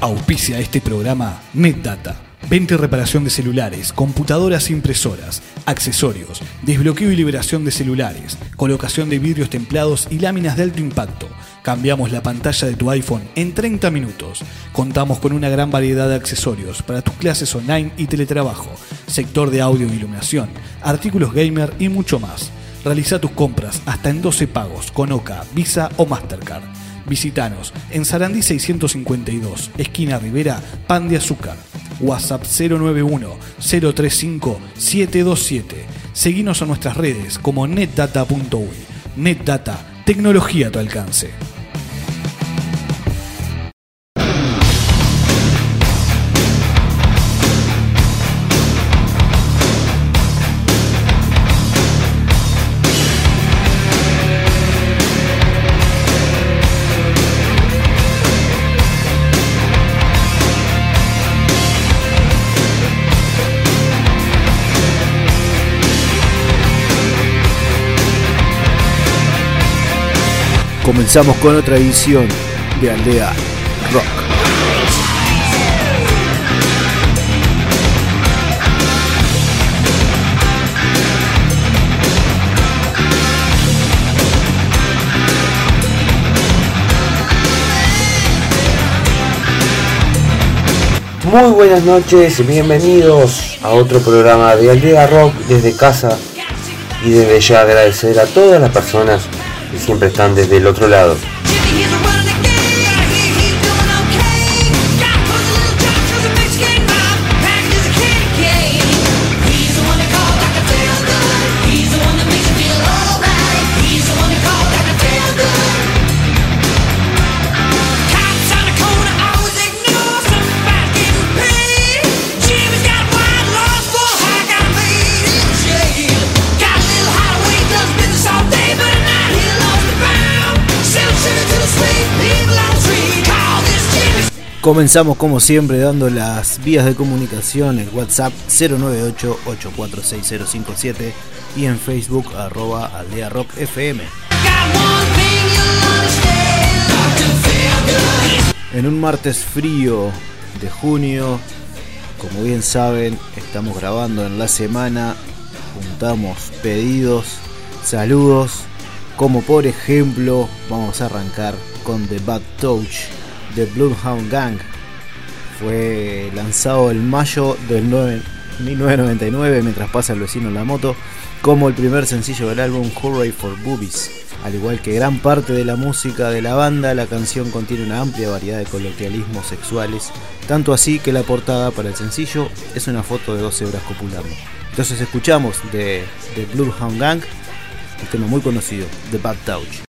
Auspicia este programa NetData. Venta y reparación de celulares, computadoras e impresoras, accesorios, desbloqueo y liberación de celulares, colocación de vidrios templados y láminas de alto impacto. Cambiamos la pantalla de tu iPhone en 30 minutos. Contamos con una gran variedad de accesorios para tus clases online y teletrabajo, sector de audio e iluminación, artículos gamer y mucho más. Realiza tus compras hasta en 12 pagos con OCA, Visa o Mastercard. Visítanos en Sarandí 652, esquina Rivera, Pan de Azúcar. WhatsApp 091 035 727. Seguinos en nuestras redes como netdata.uy. Netdata, tecnología a tu alcance. Comenzamos con otra edición de Aldea Rock. Muy buenas noches y bienvenidos a otro programa de Aldea Rock desde casa y desde ya agradecer a todas las personas siempre están desde el otro lado. Comenzamos como siempre dando las vías de comunicación, el WhatsApp 098-846-057 y en Facebook arroba aldea rock FM. En un martes frío de junio, como bien saben, estamos grabando en la semana, juntamos pedidos, saludos, como por ejemplo vamos a arrancar con The Bad Touch The Bloodhound Gang. Fue lanzado el mayo del 1999 mientras pasa el vecino en la moto como el primer sencillo del álbum Hurray for Boobies. Al igual que gran parte de la música de la banda, la canción contiene una amplia variedad de coloquialismos sexuales, tanto así que la portada para el sencillo es una foto de dos hebras copulando. Entonces escuchamos de Bloodhound Gang, un tema muy conocido, The Bad Touch.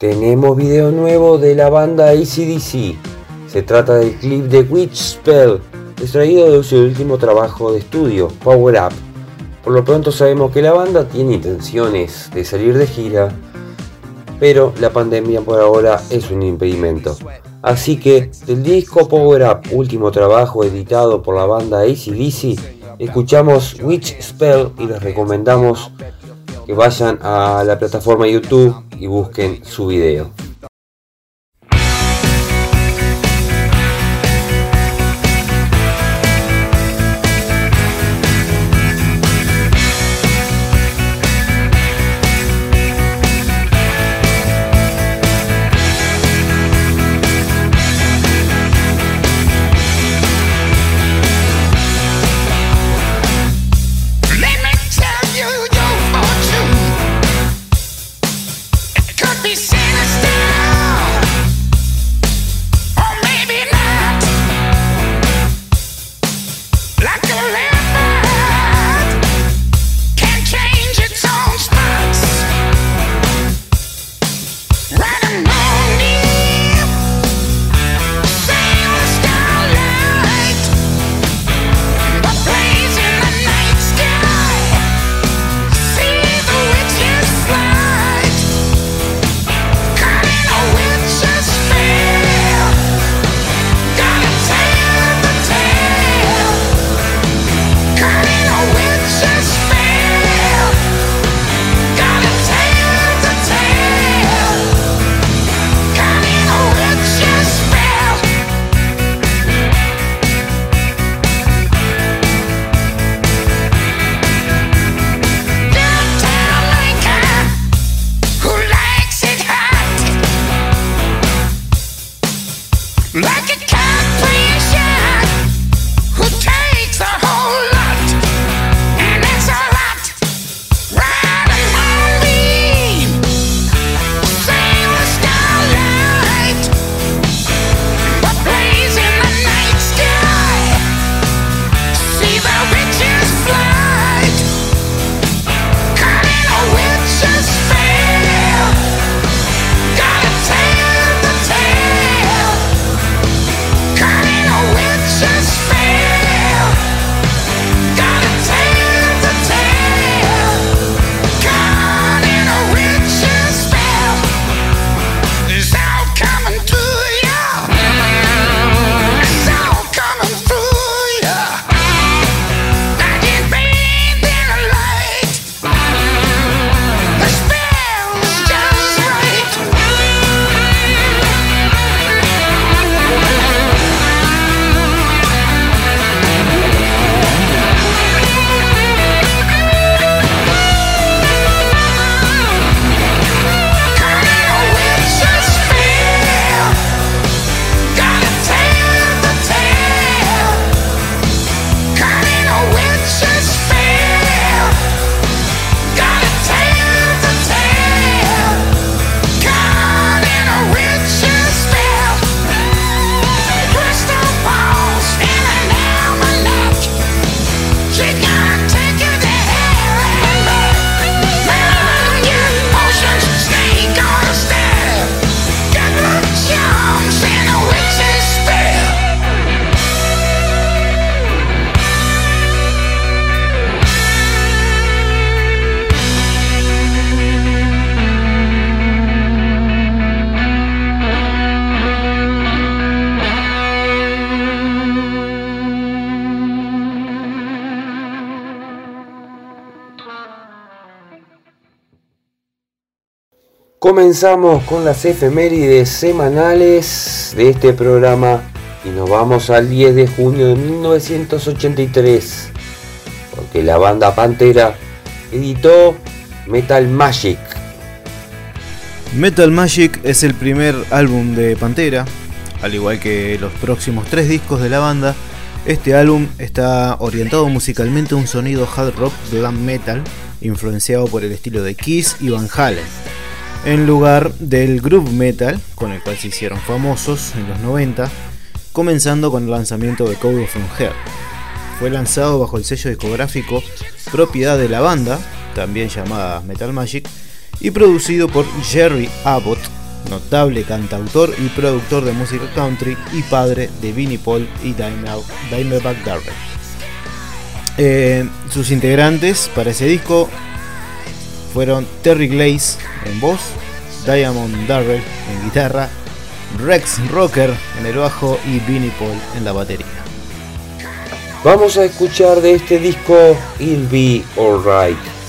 Tenemos video nuevo de la banda ACDC. Se trata del clip de Witch Spell, extraído de su último trabajo de estudio, Power Up. Por lo pronto sabemos que la banda tiene intenciones de salir de gira, pero la pandemia por ahora es un impedimento. Así que del disco Power Up, último trabajo editado por la banda ACDC, escuchamos Witch Spell y les recomendamos que vayan a la plataforma YouTube y busquen su video. Comenzamos con las efemérides semanales de este programa y nos vamos al 10 de junio de 1983, porque la banda Pantera editó Metal Magic. Metal Magic es el primer álbum de Pantera, al igual que los próximos tres discos de la banda. Este álbum está orientado musicalmente a un sonido hard rock glam metal, influenciado por el estilo de Kiss y Van Halen, en lugar del groove metal, con el cual se hicieron famosos en los 90, comenzando con el lanzamiento de Code from Hell. Fue lanzado bajo el sello discográfico propiedad de la banda, también llamada Metal Magic, y producido por Jerry Abbott, notable cantautor y productor de música country y padre de Vinnie Paul y Dimebag Darrell. Eh, sus integrantes para ese disco fueron Terry Glaze en voz, Diamond Darrell en guitarra, Rex Rocker en el bajo y Vinnie Paul en la batería. Vamos a escuchar de este disco It'll Be Alright.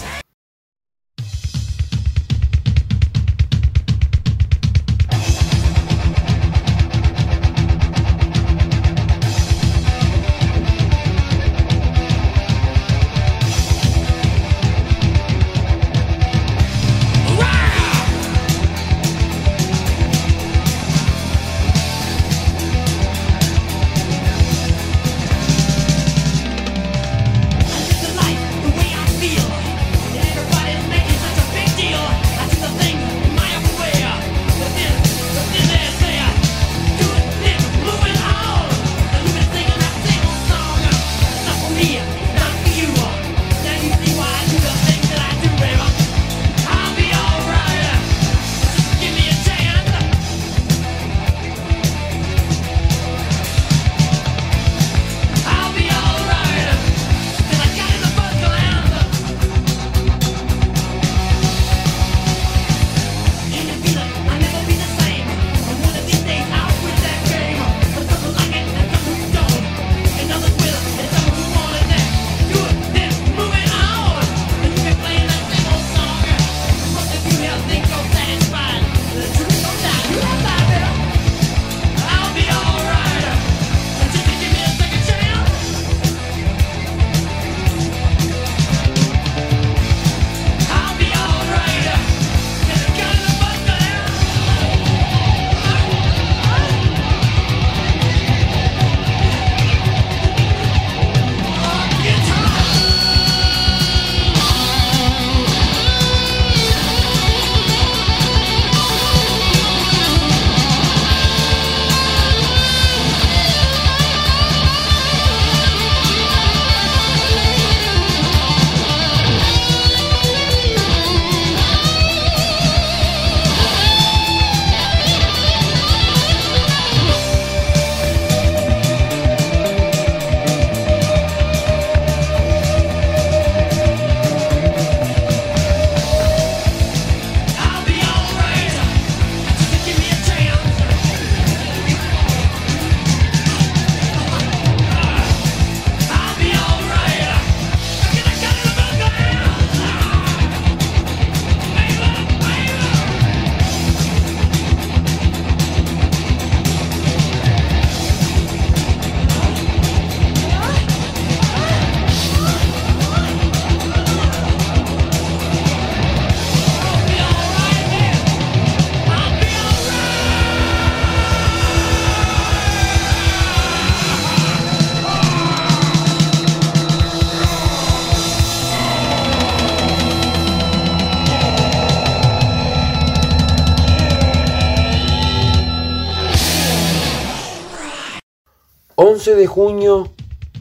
11 de junio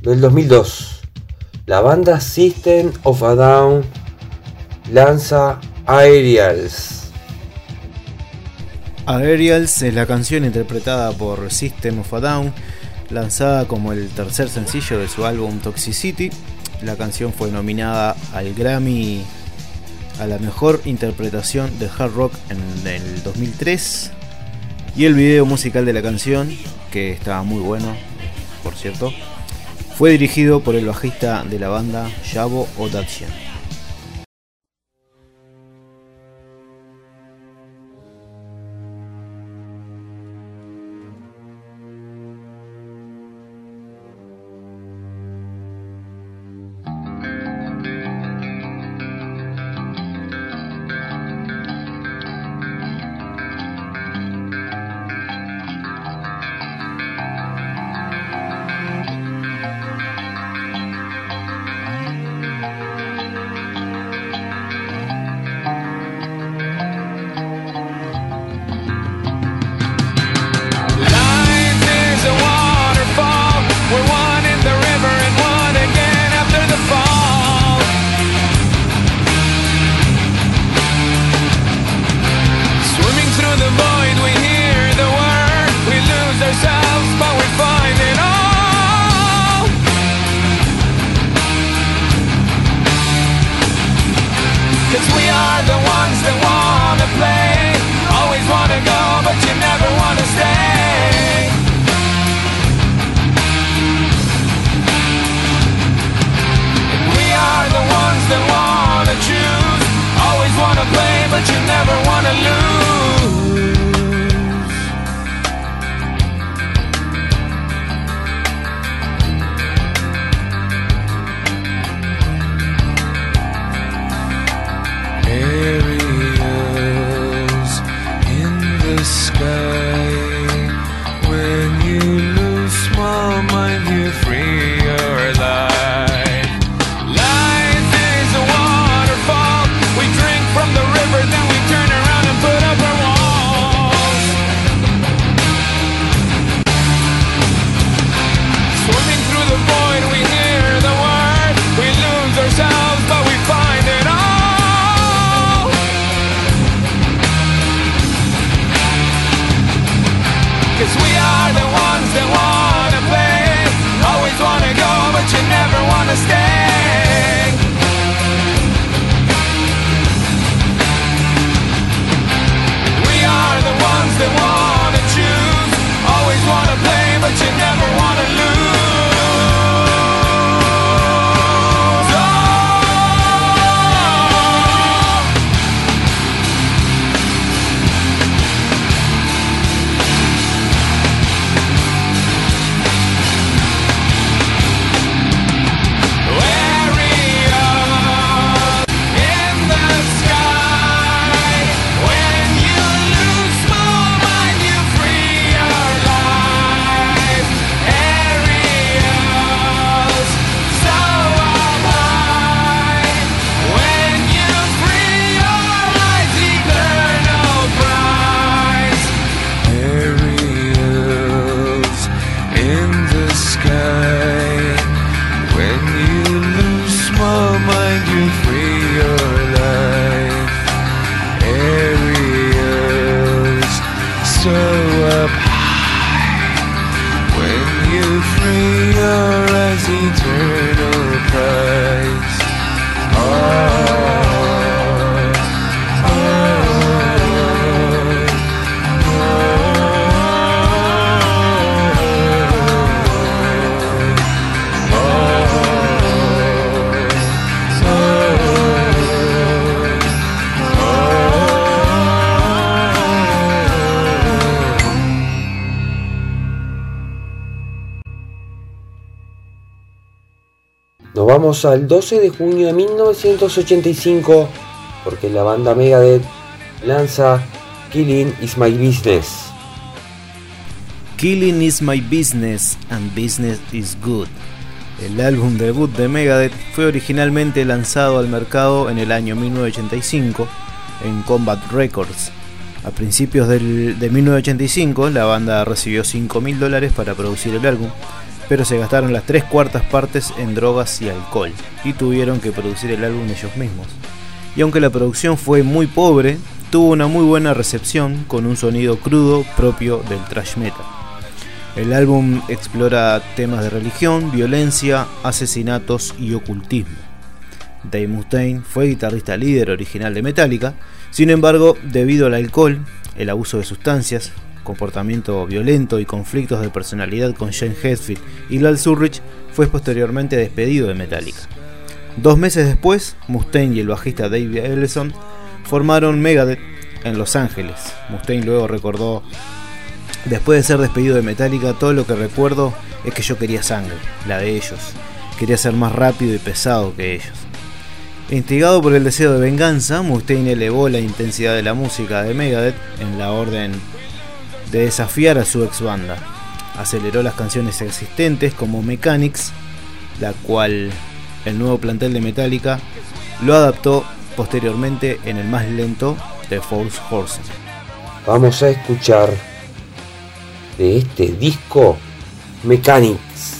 del 2002. La banda System of a Down lanza Aerials. Aerials es la canción interpretada por System of a Down, lanzada como el tercer sencillo de su álbum Toxicity. La canción fue nominada al Grammy a la mejor interpretación de hard rock en el 2003. Y el video musical de la canción, que estaba muy bueno, por cierto, fue dirigido por el bajista de la banda Yabo Odachian. Al 12 de junio de 1985 porque la banda Megadeth lanza Killing is My Business. Killing is my business and business is good. El álbum debut de Megadeth fue originalmente lanzado al mercado en el año 1985 en Combat Records. A principios del- de 1985 la banda recibió 5 mil dólares para producir el álbum, pero se gastaron las tres cuartas partes en drogas y alcohol y tuvieron que producir el álbum ellos mismos. Y aunque la producción fue muy pobre, tuvo una muy buena recepción con un sonido crudo propio del thrash metal. El álbum explora temas de religión, violencia, asesinatos y ocultismo. Dave Mustaine fue guitarrista líder original de Metallica, sin embargo, debido al alcohol, el abuso de sustancias, comportamiento violento y conflictos de personalidad con Shane Hetfield y Lal Ulrich, fue posteriormente despedido de Metallica. Dos meses después, Mustaine y el bajista Dave Ellison formaron Megadeth en Los Ángeles. Mustaine luego recordó Después de ser despedido de Metallica, todo lo que recuerdo es que yo quería sangre, la de ellos. Quería ser más rápido y pesado que ellos. Instigado por el deseo de venganza, Mustaine elevó la intensidad de la música de Megadeth en la orden de desafiar a su ex banda. Aceleró las canciones existentes como Mechanics, la cual el nuevo plantel de Metallica lo adaptó posteriormente en el más lento de Force Horses. Vamos a escuchar de este disco Mechanics.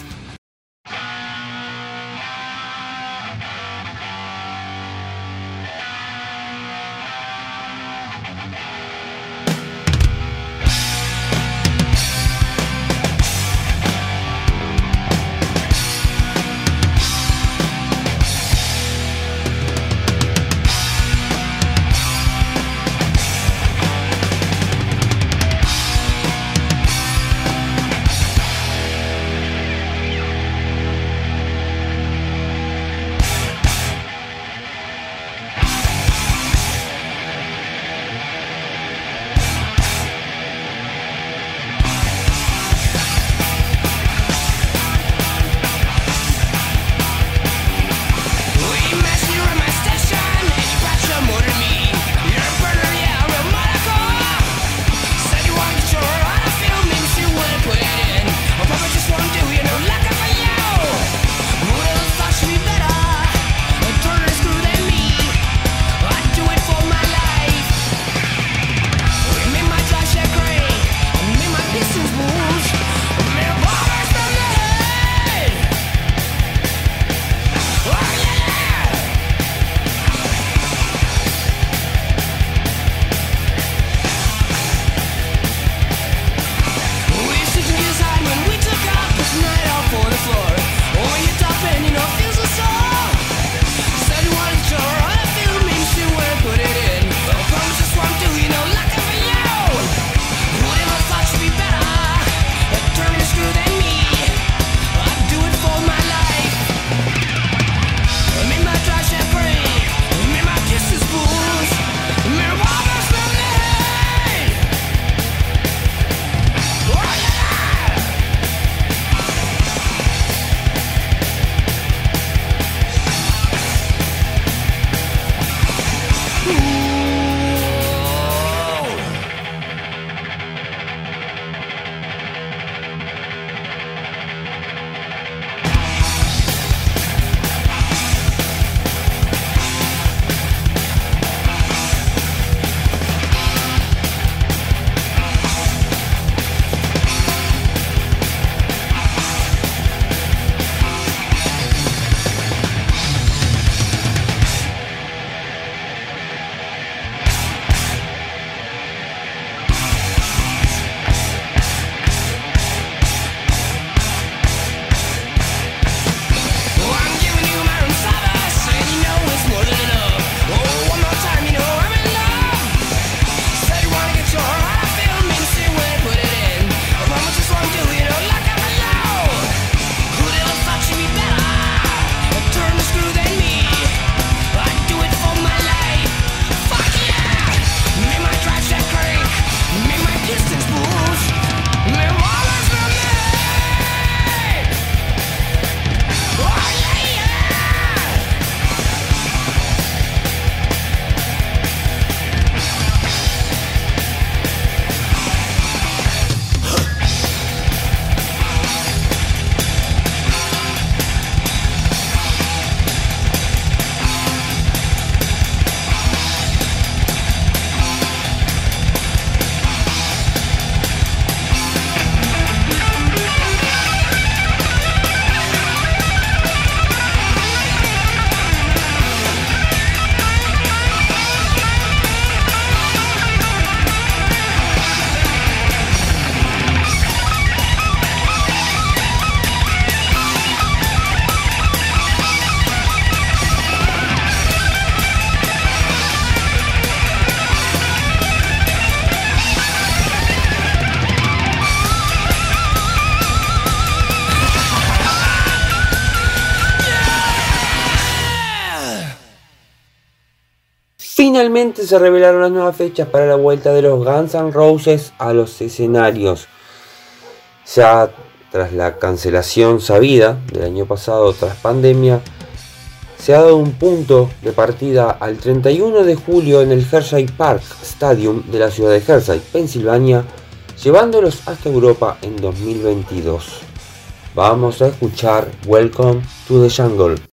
Finalmente se revelaron las nuevas fechas para la vuelta de los Guns N' Roses a los escenarios. Ya tras la cancelación sabida del año pasado tras pandemia, se ha dado un punto de partida al 31 de julio en el Hershey Park Stadium de la ciudad de Hershey, Pensilvania, llevándolos hasta Europa en 2022. Vamos a escuchar Welcome to the Jungle.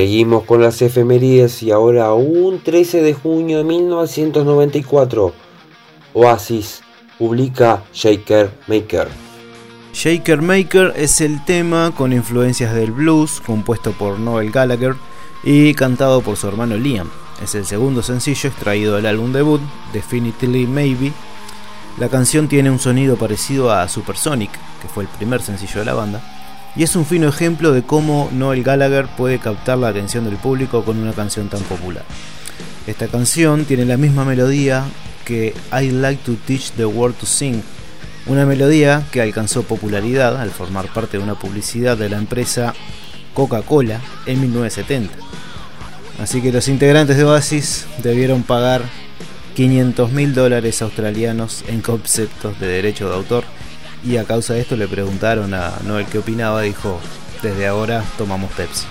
Seguimos con las efemérides y ahora un 13 de junio de 1994, Oasis publica Shaker Maker. Shaker Maker es el tema con influencias del blues, compuesto por Noel Gallagher y cantado por su hermano Liam. Es el segundo sencillo extraído del álbum debut, Definitely Maybe. La canción tiene un sonido parecido a Supersonic, que fue el primer sencillo de la banda, y es un fino ejemplo de cómo Noel Gallagher puede captar la atención del público con una canción tan popular. Esta canción tiene la misma melodía que I Like to Teach the World to Sing, una melodía que alcanzó popularidad al formar parte de una publicidad de la empresa Coca-Cola en 1970. Así que los integrantes de Oasis debieron pagar 500 mil dólares australianos en conceptos de derecho de autor y a causa de esto le preguntaron a Noel qué opinaba, dijo, desde ahora tomamos Pepsi.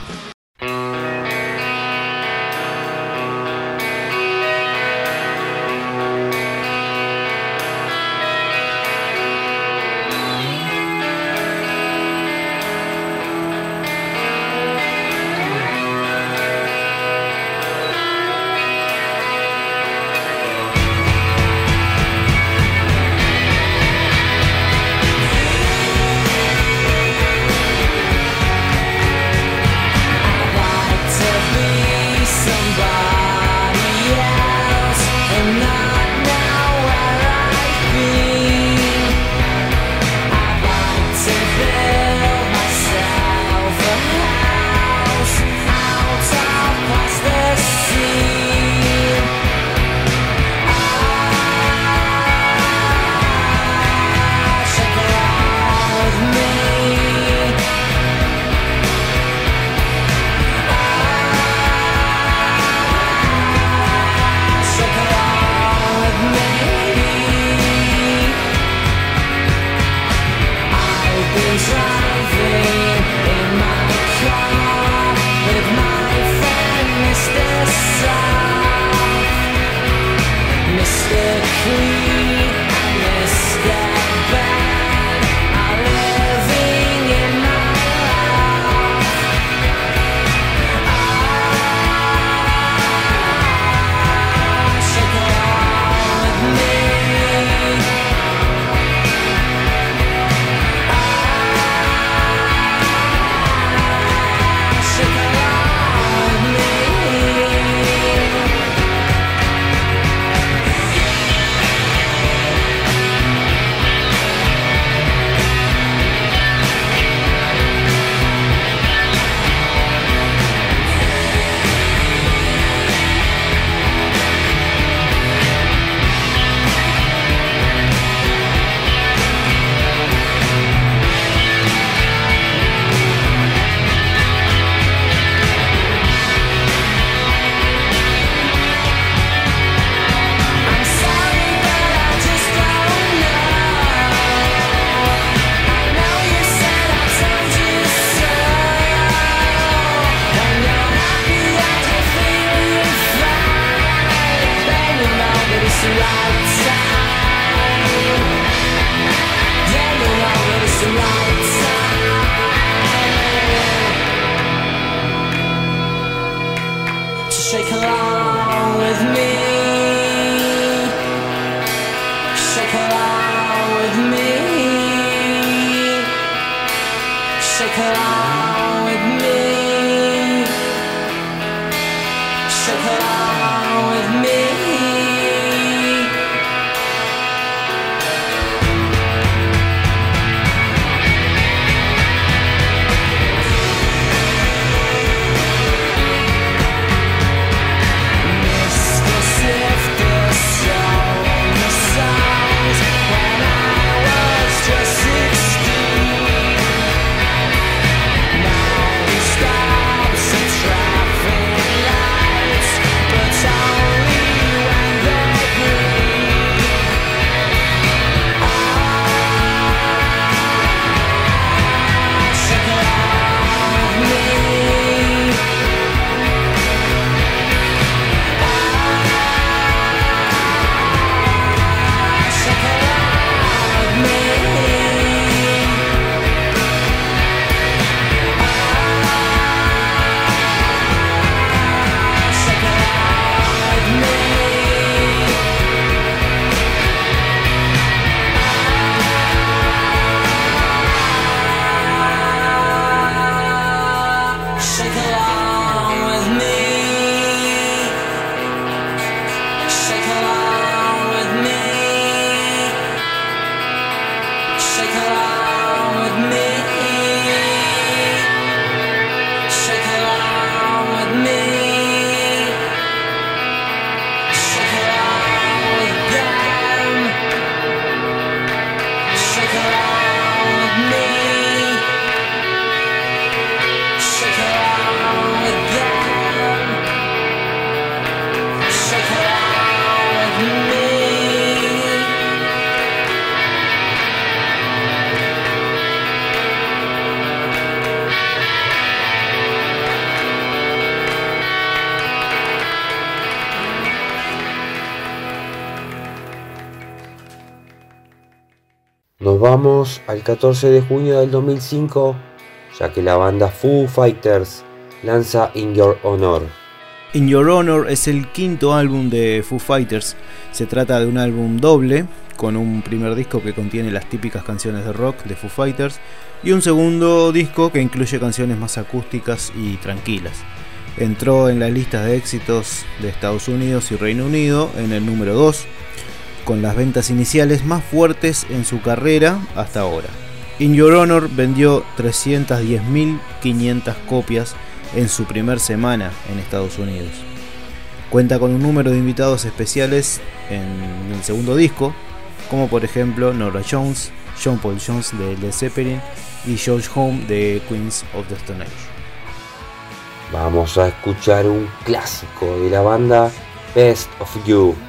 Al 14 de junio del 2005, ya que la banda Foo Fighters lanza In Your Honor. In Your Honor es el quinto álbum de Foo Fighters. Se trata de un álbum doble, con un primer disco que contiene las típicas canciones de rock de Foo Fighters y un segundo disco que incluye canciones más acústicas y tranquilas. Entró en las listas de éxitos de Estados Unidos y Reino Unido en el número 2, con las ventas iniciales más fuertes en su carrera hasta ahora. In Your Honor vendió 310.500 copias en su primer semana en Estados Unidos. Cuenta con un número de invitados especiales en el segundo disco, como por ejemplo Nora Jones, John Paul Jones de Led Zeppelin y George Home de Queens of the Stone Age. Vamos a escuchar un clásico de la banda Best of You.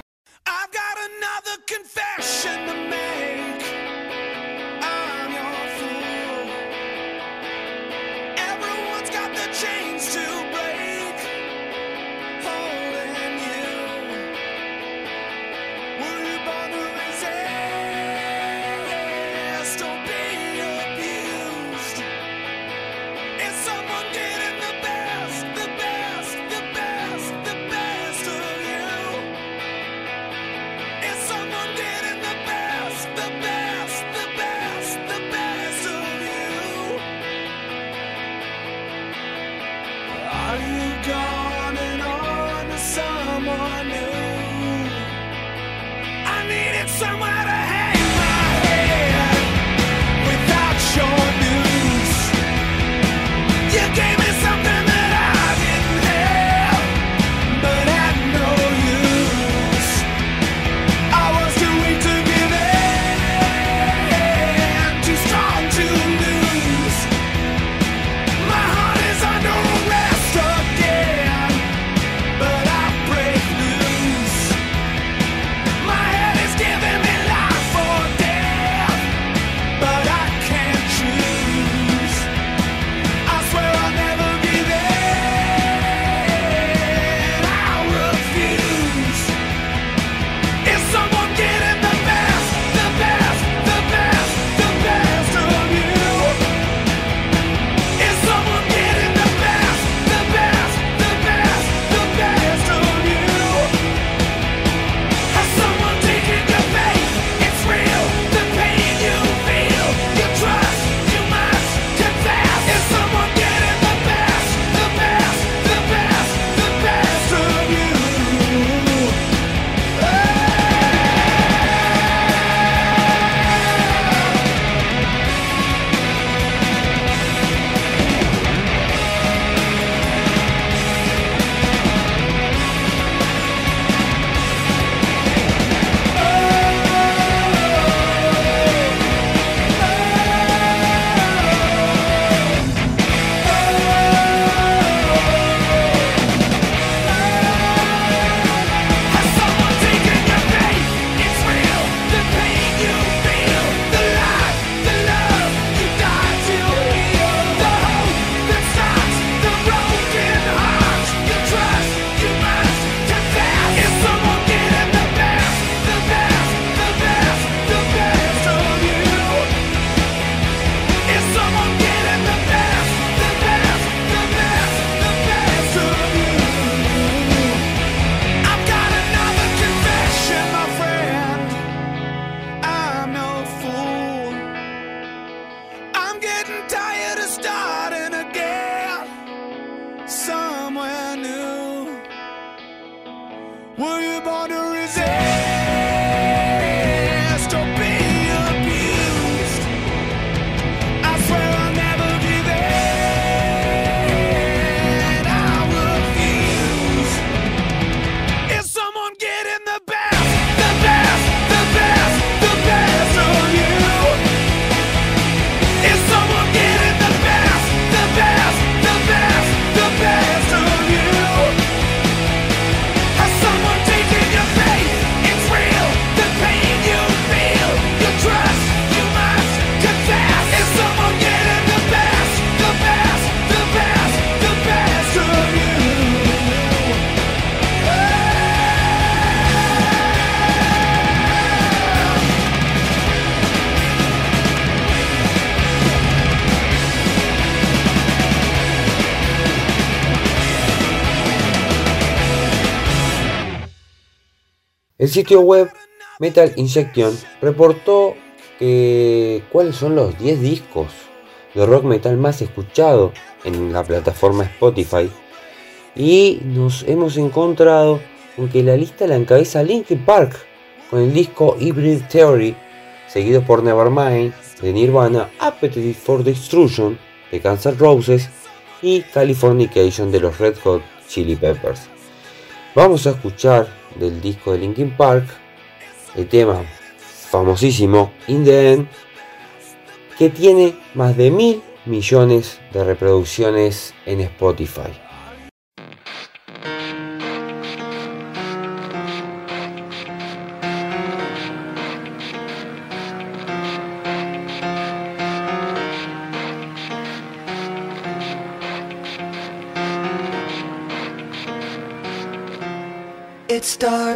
Sitio web Metal Injection reportó que cuáles son los 10 discos de rock metal más escuchados en la plataforma Spotify y nos hemos encontrado con que la lista la encabeza Linkin Park con el disco Hybrid Theory, seguido por Nevermind de Nirvana, Appetite for Destruction de Guns N' Roses y Californication de los Red Hot Chili Peppers. Vamos a escuchar del disco de Linkin Park el tema famosísimo In the End que tiene más de mil millones de reproducciones en Spotify.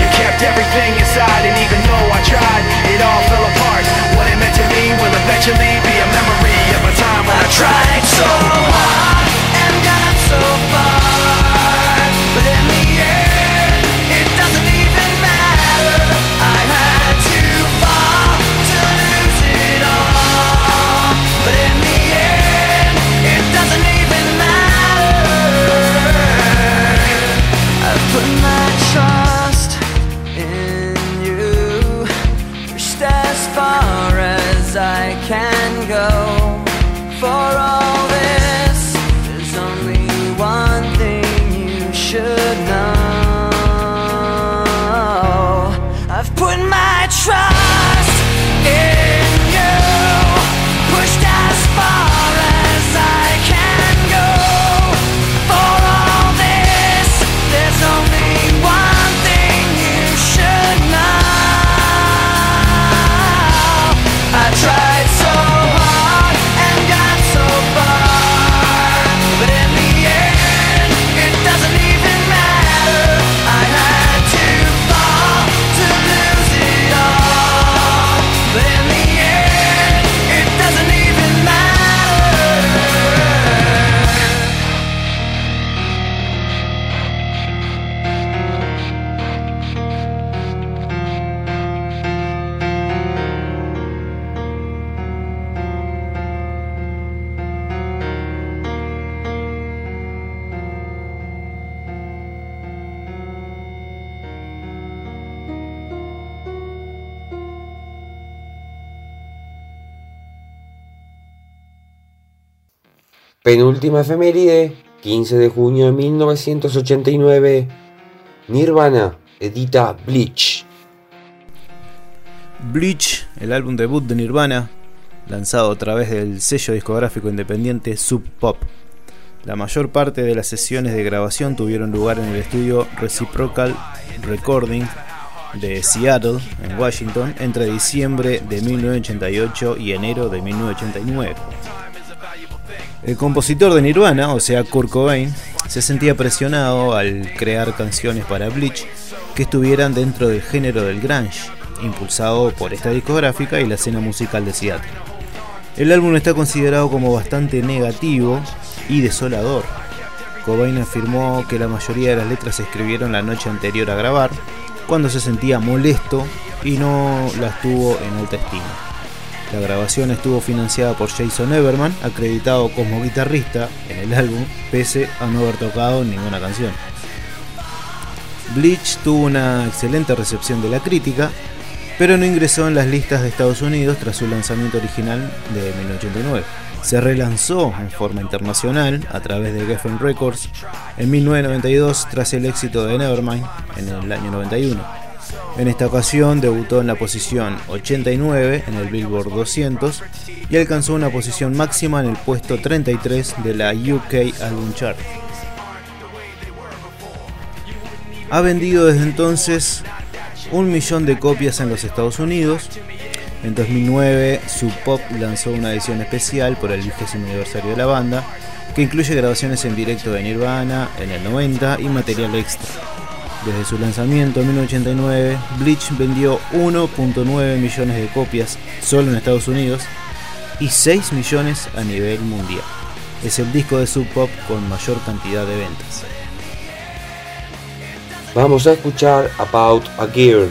You kept everything inside, and even though I tried, it all fell apart. What it meant to me will eventually be a memory of a time when I tried so hard Penúltima efeméride, 15 de junio de 1989, Nirvana edita Bleach. Bleach, el álbum debut de Nirvana, lanzado a través del sello discográfico independiente Sub Pop. La mayor parte de las sesiones de grabación tuvieron lugar en el estudio Reciprocal Recording de Seattle, en Washington, entre diciembre de 1988 y enero de 1989. El compositor de Nirvana, o sea Kurt Cobain, se sentía presionado al crear canciones para Bleach que estuvieran dentro del género del grunge, impulsado por esta discográfica y la escena musical de Seattle. El álbum está considerado como bastante negativo y desolador. Cobain afirmó que la mayoría de las letras se escribieron la noche anterior a grabar, cuando se sentía molesto y no las tuvo en alta estima. La grabación estuvo financiada por Jason Everman, acreditado como guitarrista en el álbum, pese a no haber tocado ninguna canción. Bleach tuvo una excelente recepción de la crítica, pero no ingresó en las listas de Estados Unidos tras su lanzamiento original de 1989. Se relanzó en forma internacional a través de Geffen Records en 1992 tras el éxito de Nevermind en el año 91. En esta ocasión debutó en la posición 89 en el Billboard 200 y alcanzó una posición máxima en el puesto 33 de la UK Album Chart. Ha vendido desde entonces un millón de copias en los Estados Unidos. En 2009, Sub Pop lanzó una edición especial por el 20 aniversario de la banda, que incluye grabaciones en directo de Nirvana en el 90 y material extra. Desde su lanzamiento en 1989, Bleach vendió 1.9 millones de copias solo en Estados Unidos y 6 millones a nivel mundial. Es el disco de Sub Pop con mayor cantidad de ventas. Vamos a escuchar About a Girl.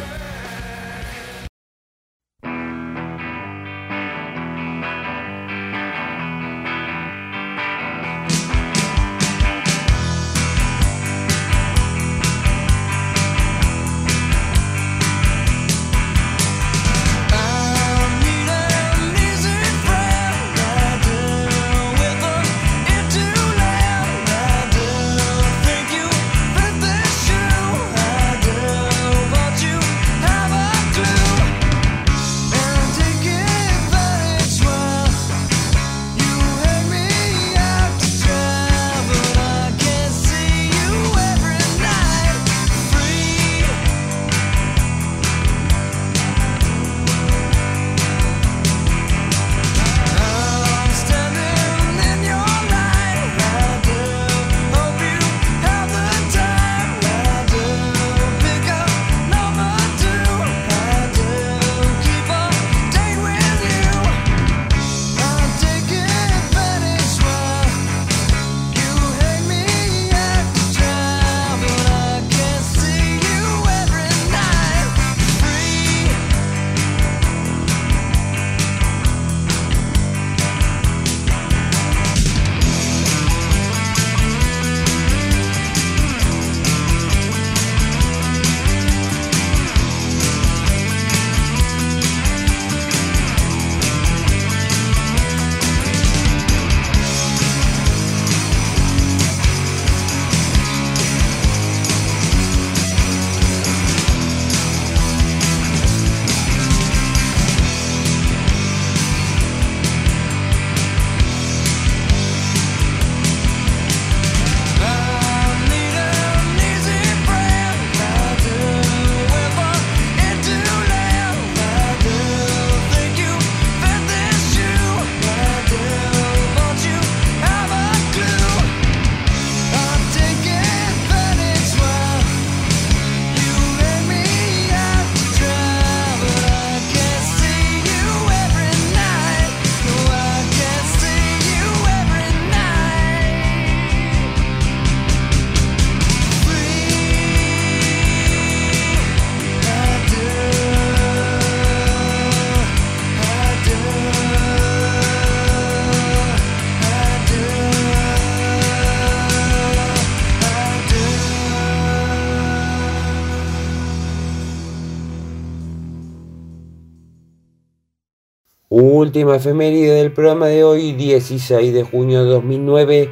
Última efeméride del programa de hoy, 16 de junio de 2009,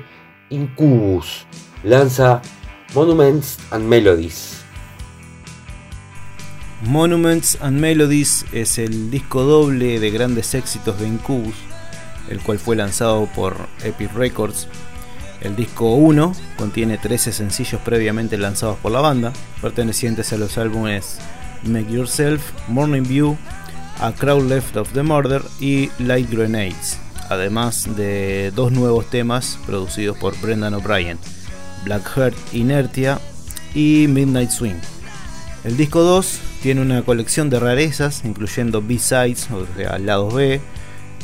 Incubus lanza Monuments and Melodies. Monuments and Melodies es el disco doble de grandes éxitos de Incubus, el cual fue lanzado por Epic Records. El disco 1 contiene 13 sencillos previamente lanzados por la banda, pertenecientes a los álbumes Make Yourself, Morning View, a Crowd Left of the Murder y Light Grenades, además de dos nuevos temas producidos por Brendan O'Brien, Black Heart Inertia y Midnight Swing. El disco 2 tiene una colección de rarezas, incluyendo B-sides, o sea, B,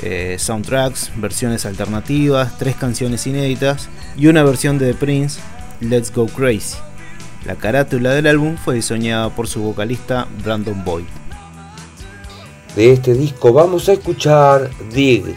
eh, soundtracks, versiones alternativas, tres canciones inéditas y una versión de The Prince, Let's Go Crazy. La carátula del álbum fue diseñada por su vocalista Brandon Boyd de este disco vamos a escuchar Dig.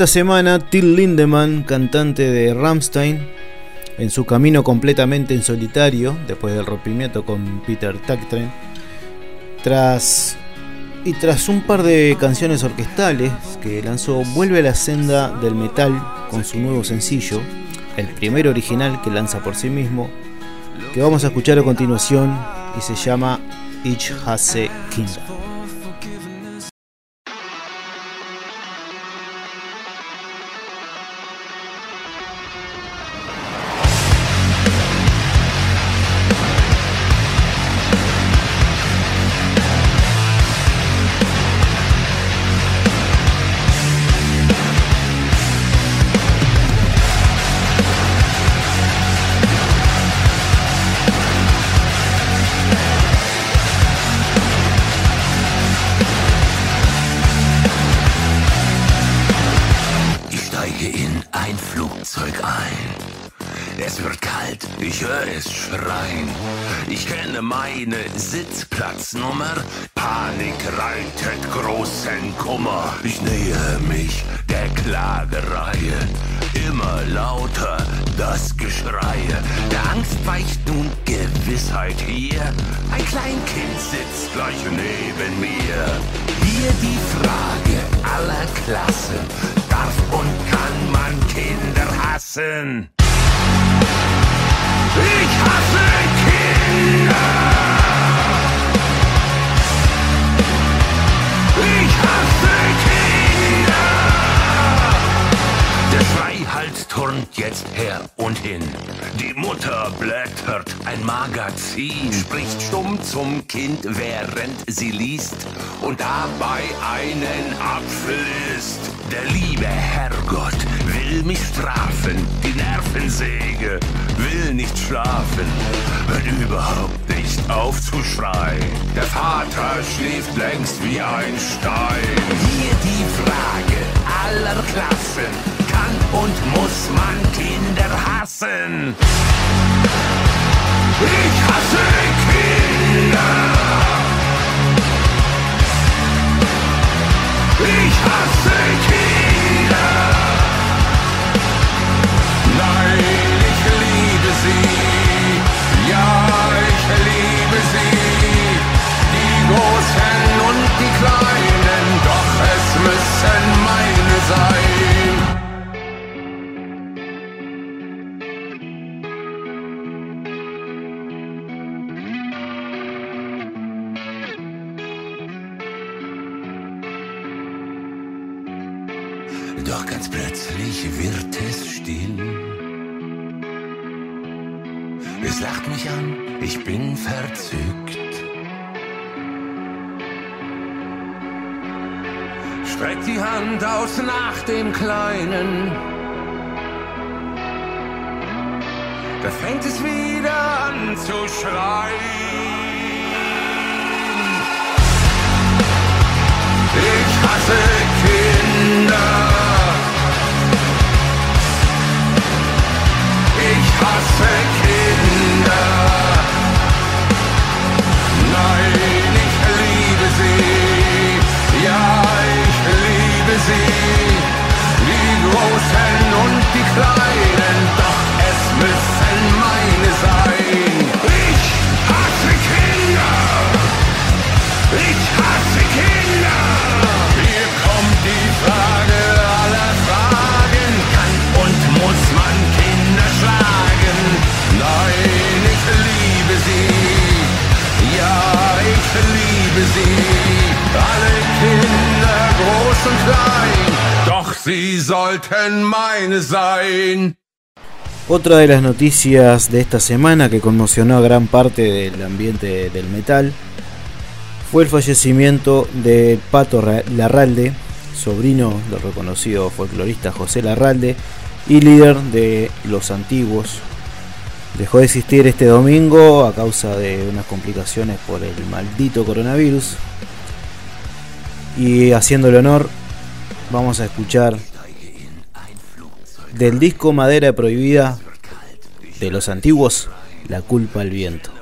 esta semana, Till Lindemann, cantante de Rammstein, en su camino completamente en solitario, después del rompimiento con Peter Taktren, tras y tras un par de canciones orquestales que lanzó, vuelve a la senda del metal con su nuevo sencillo, el primer original que lanza por sí mismo, que vamos a escuchar a continuación y se llama Ich hasse Kinder. Sitzplatznummer. Panik reitet großen Kummer. Ich nähe mich der Klagereihe. Immer lauter das Geschreie. Der Angst weicht nun Gewissheit hier. Ein Kleinkind sitzt gleich neben mir. Hier die Frage aller Klassen. Darf und kann man Kinder hassen? Ich hasse Kinder! Ich Schreihals turnt jetzt her und hin. Die Mutter blättert ein Magazin, spricht stumm zum Kind, während sie liest und dabei einen Apfel isst. Der liebe Herrgott will mich strafen, die Nervensäge will nicht schlafen, hört überhaupt nicht auf zu schreien. Der Vater schläft längst wie ein Stein. Hier die Frage aller Klassen, kann und muss man Kinder hassen? Ich hasse Kinder! Plötzlich wird es still. Es lacht mich an, ich bin verzückt. Streckt die Hand aus nach dem Kleinen. Da fängt es wieder an zu schreien. Ich hasse Kinder. Ich hasse Kinder. Ich liebe Otra de las noticias de esta semana que conmocionó a gran parte del ambiente del metal fue el fallecimiento de Pato Ra- Larralde, sobrino del reconocido folclorista José Larralde y líder de Los Antiguos. Dejó de existir este domingo a causa de unas complicaciones por el maldito coronavirus. Y haciéndole honor, vamos a escuchar del disco Madera Prohibida de Los Antiguos, La culpa al viento.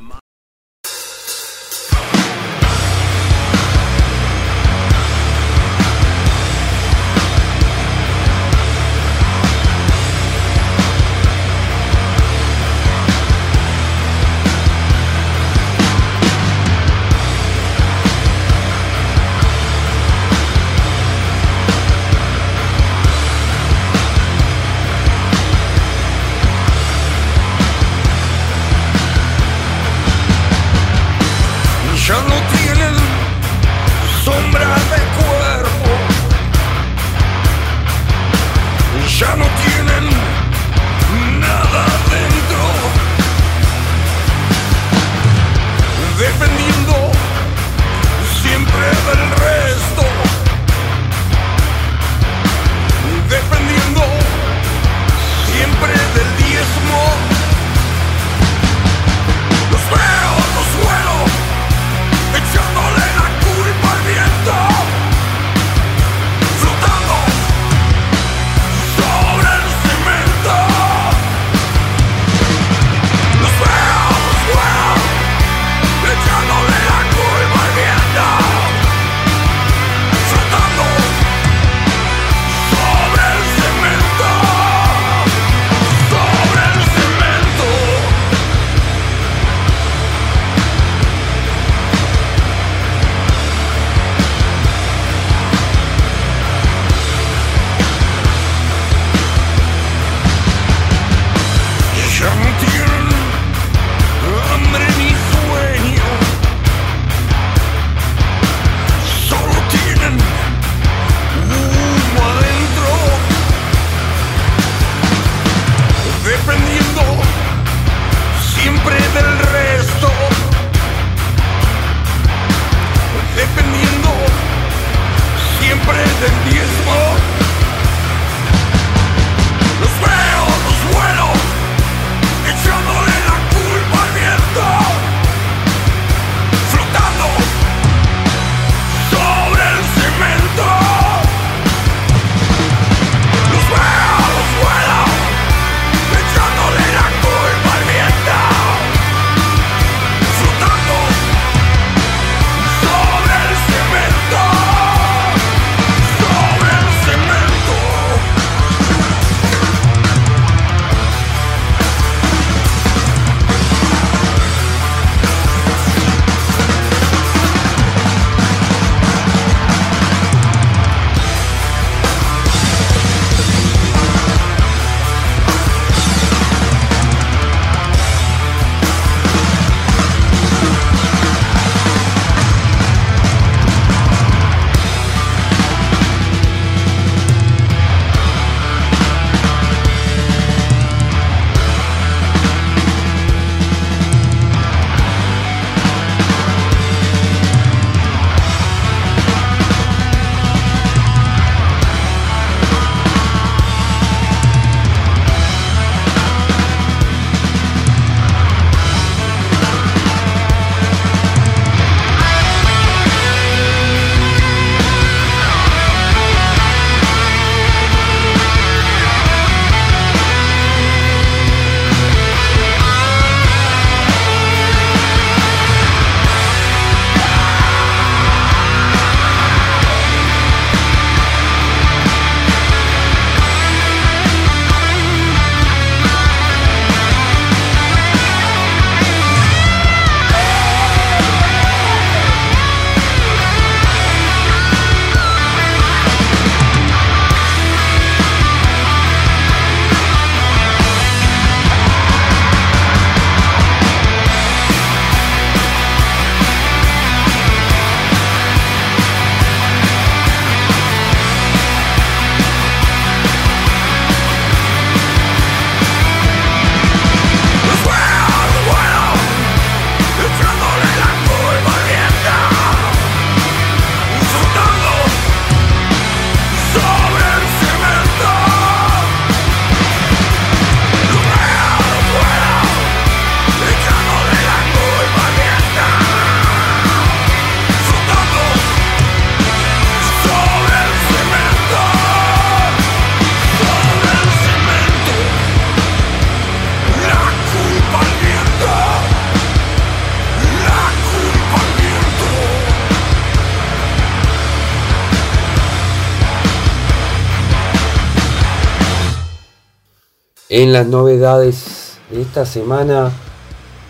En las novedades de esta semana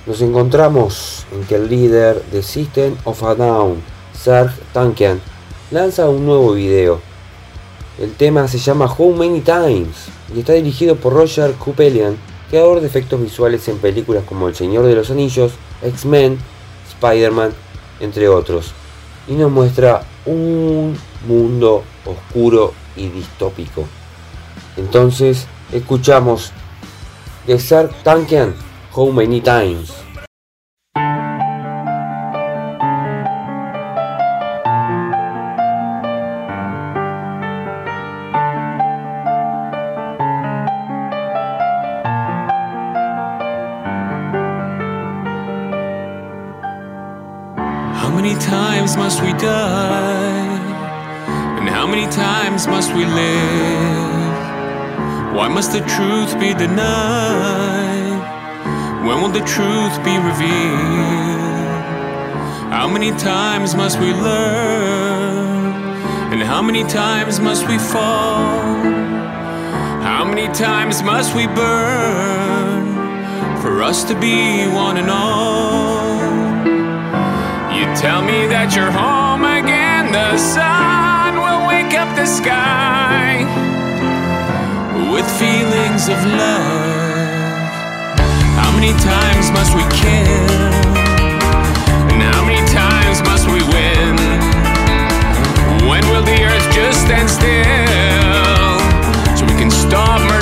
nos encontramos en que el líder de System of a Down, Serge Tankian, lanza un nuevo video. El tema se llama How Many Times y está dirigido por Roger Kupelian, creador de efectos visuales en películas como El Señor de los Anillos, X-Men, Spider-Man, entre otros, y nos muestra un mundo oscuro y distópico. Entonces, escuchamos de Serge Tankian, How Many Times. Must the truth be denied? When will the truth be revealed? How many times must we learn? And how many times must we fall? How many times must we burn for us to be one and all? You tell me that you're home again, the sun will wake up the sky with feelings of love. How many times must we kill? And how many times must we win? When will the earth just stand still so we can stop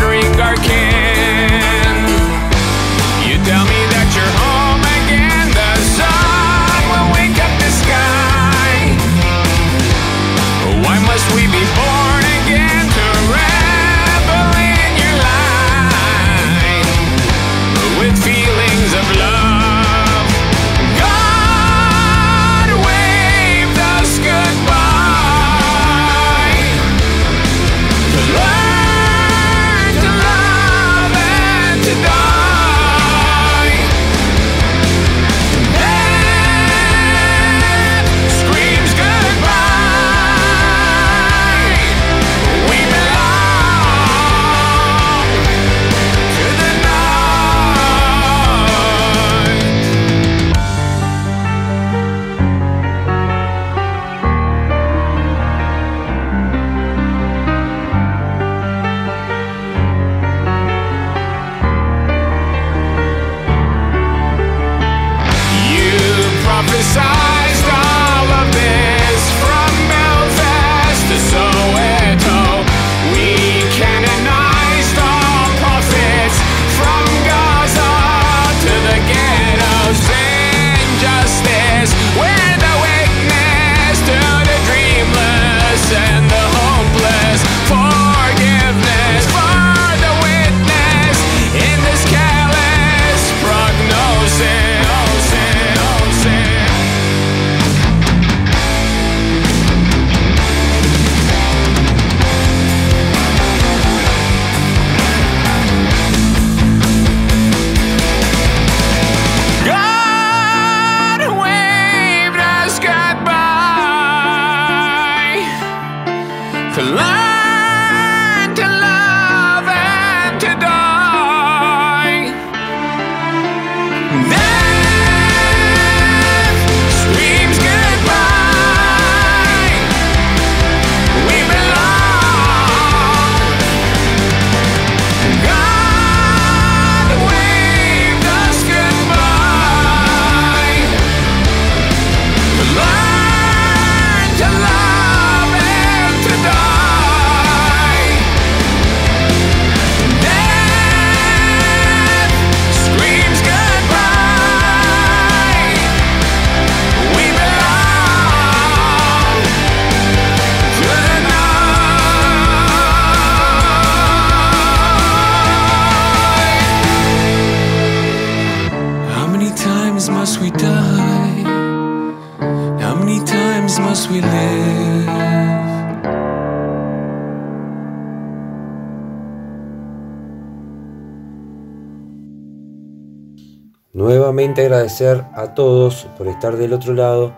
Agradecer a todos por estar del otro lado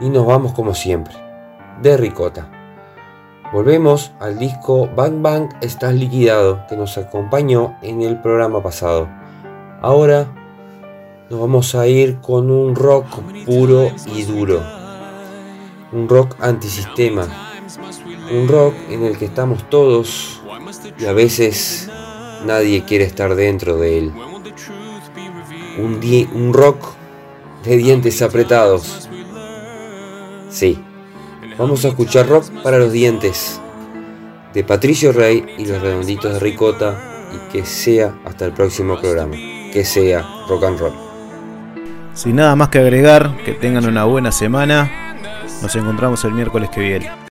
y nos vamos como siempre, de ricota. Volvemos al disco Bang Bang Estás Liquidado que nos acompañó en el programa pasado. Ahora nos vamos a ir con un rock puro y duro. Un rock antisistema. Un rock en el que estamos todos y a veces nadie quiere estar dentro de él. Un, un rock de dientes apretados. Sí, vamos a escuchar rock para los dientes de Patricio Rey y los redonditos de Ricota y que sea hasta el próximo programa. Que sea rock and roll. Sin nada más que agregar, que tengan una buena semana. Nos encontramos el miércoles que viene.